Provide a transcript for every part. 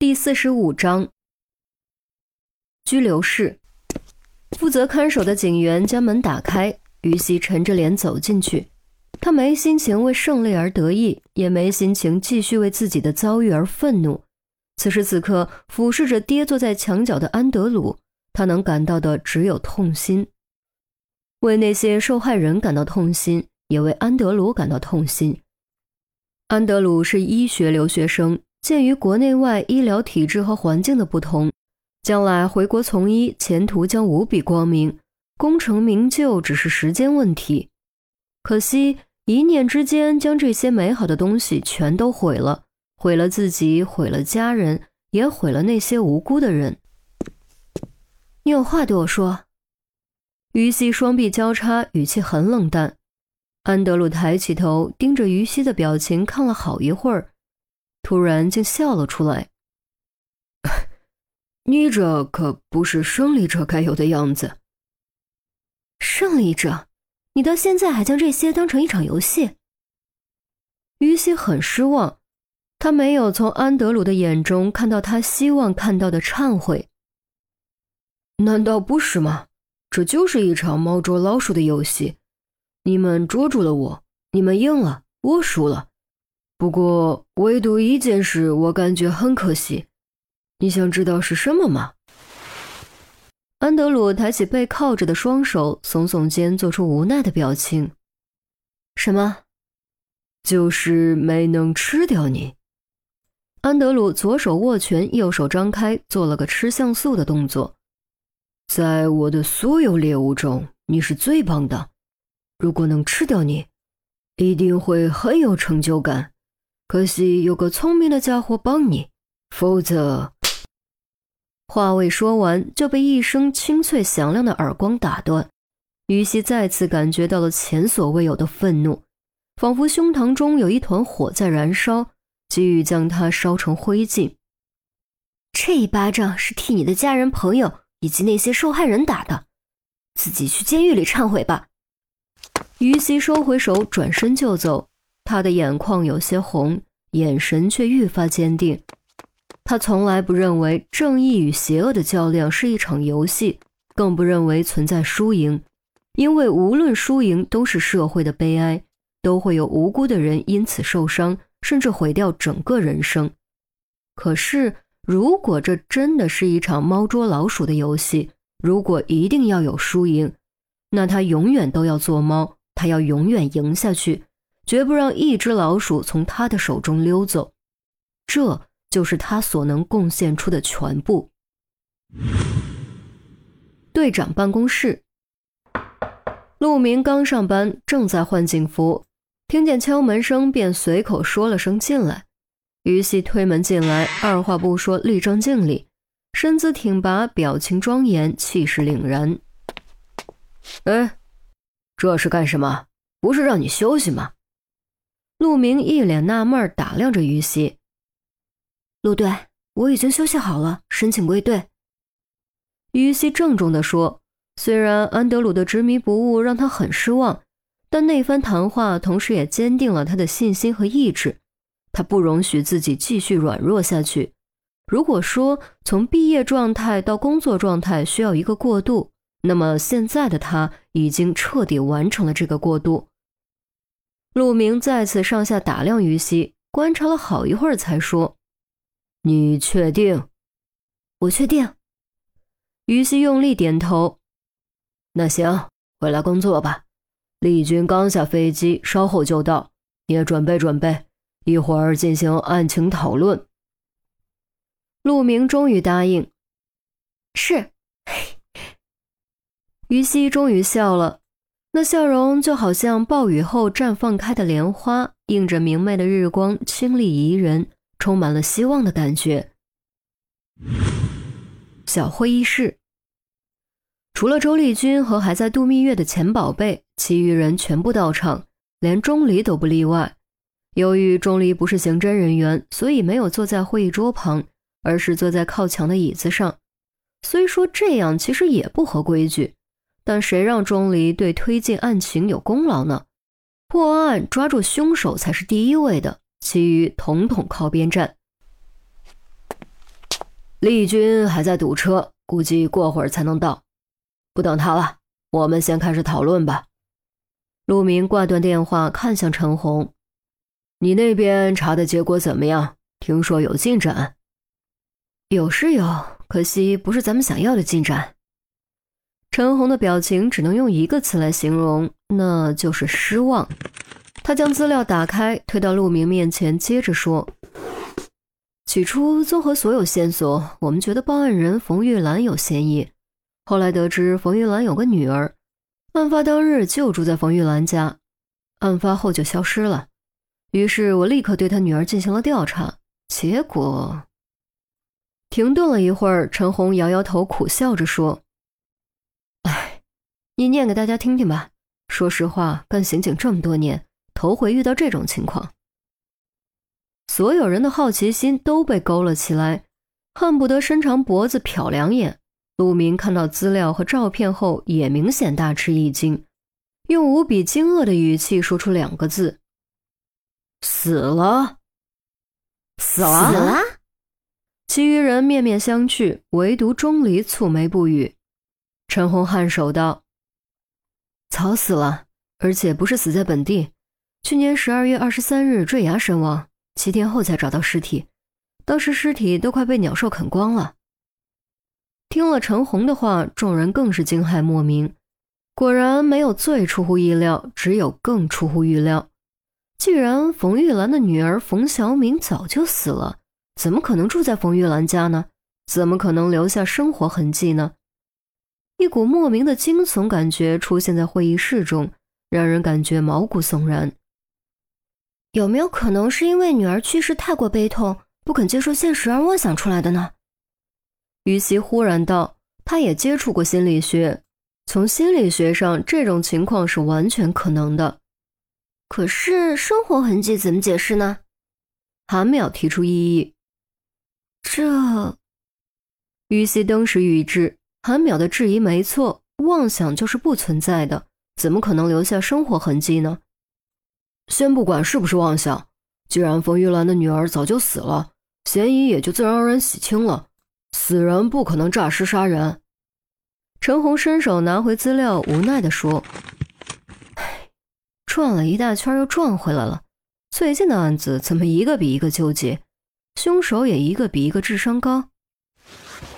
第四十五章，拘留室，负责看守的警员将门打开，于西沉着脸走进去。他没心情为胜利而得意，也没心情继续为自己的遭遇而愤怒。此时此刻，俯视着跌坐在墙角的安德鲁，他能感到的只有痛心，为那些受害人感到痛心，也为安德鲁感到痛心。安德鲁是医学留学生。鉴于国内外医疗体制和环境的不同，将来回国从医，前途将无比光明，功成名就只是时间问题。可惜一念之间，将这些美好的东西全都毁了，毁了自己，毁了家人，也毁了那些无辜的人。你有话对我说？于西双臂交叉，语气很冷淡。安德鲁抬起头，盯着于西的表情看了好一会儿。突然竟笑了出来。你这可不是胜利者该有的样子。胜利者，你到现在还将这些当成一场游戏？于西很失望，他没有从安德鲁的眼中看到他希望看到的忏悔。难道不是吗？这就是一场猫捉老鼠的游戏。你们捉住了我，你们赢了，我输了。不过，唯独一件事，我感觉很可惜。你想知道是什么吗？安德鲁抬起背靠着的双手，耸耸肩，做出无奈的表情。什么？就是没能吃掉你。安德鲁左手握拳，右手张开，做了个吃像素的动作。在我的所有猎物中，你是最棒的。如果能吃掉你，一定会很有成就感。可惜有个聪明的家伙帮你，否则……话未说完，就被一声清脆响亮的耳光打断。于西再次感觉到了前所未有的愤怒，仿佛胸膛中有一团火在燃烧，急于将它烧成灰烬。这一巴掌是替你的家人、朋友以及那些受害人打的，自己去监狱里忏悔吧。于西收回手，转身就走。他的眼眶有些红，眼神却愈发坚定。他从来不认为正义与邪恶的较量是一场游戏，更不认为存在输赢，因为无论输赢都是社会的悲哀，都会有无辜的人因此受伤，甚至毁掉整个人生。可是，如果这真的是一场猫捉老鼠的游戏，如果一定要有输赢，那他永远都要做猫，他要永远赢下去。绝不让一只老鼠从他的手中溜走，这就是他所能贡献出的全部。队长办公室，陆明刚上班，正在换警服，听见敲门声，便随口说了声“进来”。于西推门进来，二话不说，立正敬礼，身姿挺拔，表情庄严，气势凛然。哎，这是干什么？不是让你休息吗？陆明一脸纳闷，打量着于西。陆队，我已经休息好了，申请归队。于西郑重地说。虽然安德鲁的执迷不悟让他很失望，但那番谈话同时也坚定了他的信心和意志。他不容许自己继续软弱下去。如果说从毕业状态到工作状态需要一个过渡，那么现在的他已经彻底完成了这个过渡。陆明再次上下打量于西，观察了好一会儿，才说：“你确定？”“我确定。”于西用力点头。“那行，回来工作吧。丽君刚下飞机，稍后就到，你也准备准备，一会儿进行案情讨论。”陆明终于答应：“是。”于西终于笑了。那笑容就好像暴雨后绽放开的莲花，映着明媚的日光，清丽宜人，充满了希望的感觉。小会议室，除了周丽君和还在度蜜月的钱宝贝，其余人全部到场，连钟离都不例外。由于钟离不是刑侦人员，所以没有坐在会议桌旁，而是坐在靠墙的椅子上。虽说这样其实也不合规矩。但谁让钟离对推进案情有功劳呢？破案抓住凶手才是第一位的，其余统统靠边站。丽君还在堵车，估计过会儿才能到。不等他了，我们先开始讨论吧。陆明挂断电话，看向陈红：“你那边查的结果怎么样？听说有进展。”“有是有，可惜不是咱们想要的进展。”陈红的表情只能用一个词来形容，那就是失望。他将资料打开，推到陆明面前，接着说：“起初，综合所有线索，我们觉得报案人冯玉兰有嫌疑。后来得知冯玉兰有个女儿。”案发当日就住在冯玉兰家，案发后就消失了。于是我立刻对他女儿进行了调查，结果……停顿了一会儿，陈红摇摇头，苦笑着说：“，你念给大家听听吧。说实话，干刑警这么多年，头回遇到这种情况。”所有人的好奇心都被勾了起来，恨不得伸长脖子瞟两眼。陆明看到资料和照片后，也明显大吃一惊，用无比惊愕的语气说出两个字：“死了，死了，死了。”其余人面面相觑，唯独钟离蹙眉不语。陈红颔首道：“早死了，而且不是死在本地，去年十二月二十三日坠崖身亡，七天后才找到尸体，当时尸体都快被鸟兽啃光了。”听了陈红的话，众人更是惊骇莫名。果然没有最出乎意料，只有更出乎预料。既然冯玉兰的女儿冯小敏早就死了，怎么可能住在冯玉兰家呢？怎么可能留下生活痕迹呢？一股莫名的惊悚感觉出现在会议室中，让人感觉毛骨悚然。有没有可能是因为女儿去世太过悲痛，不肯接受现实而妄想出来的呢？于西忽然道：“他也接触过心理学，从心理学上，这种情况是完全可能的。可是生活痕迹怎么解释呢？”韩淼提出异议。这，于西登时语之。韩淼的质疑没错，妄想就是不存在的，怎么可能留下生活痕迹呢？先不管是不是妄想，既然冯玉兰的女儿早就死了，嫌疑也就自然而然洗清了。死人不可能诈尸杀人。陈红伸手拿回资料，无奈地说：“，转了一大圈又转回来了。最近的案子怎么一个比一个纠结，凶手也一个比一个智商高。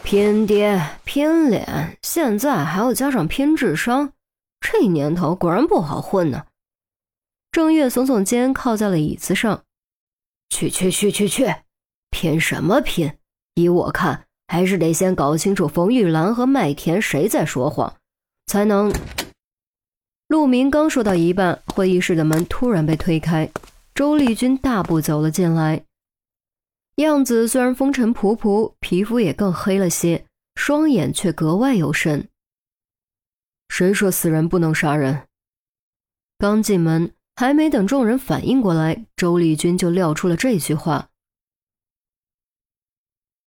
拼爹拼脸，现在还要加上拼智商，这年头果然不好混呢。”郑月耸耸肩，靠在了椅子上：“去去去去去，拼什么拼？依我看。”还是得先搞清楚冯玉兰和麦田谁在说谎，才能。陆明刚说到一半，会议室的门突然被推开，周丽君大步走了进来，样子虽然风尘仆仆，皮肤也更黑了些，双眼却格外有神。谁说死人不能杀人？刚进门，还没等众人反应过来，周丽君就撂出了这句话。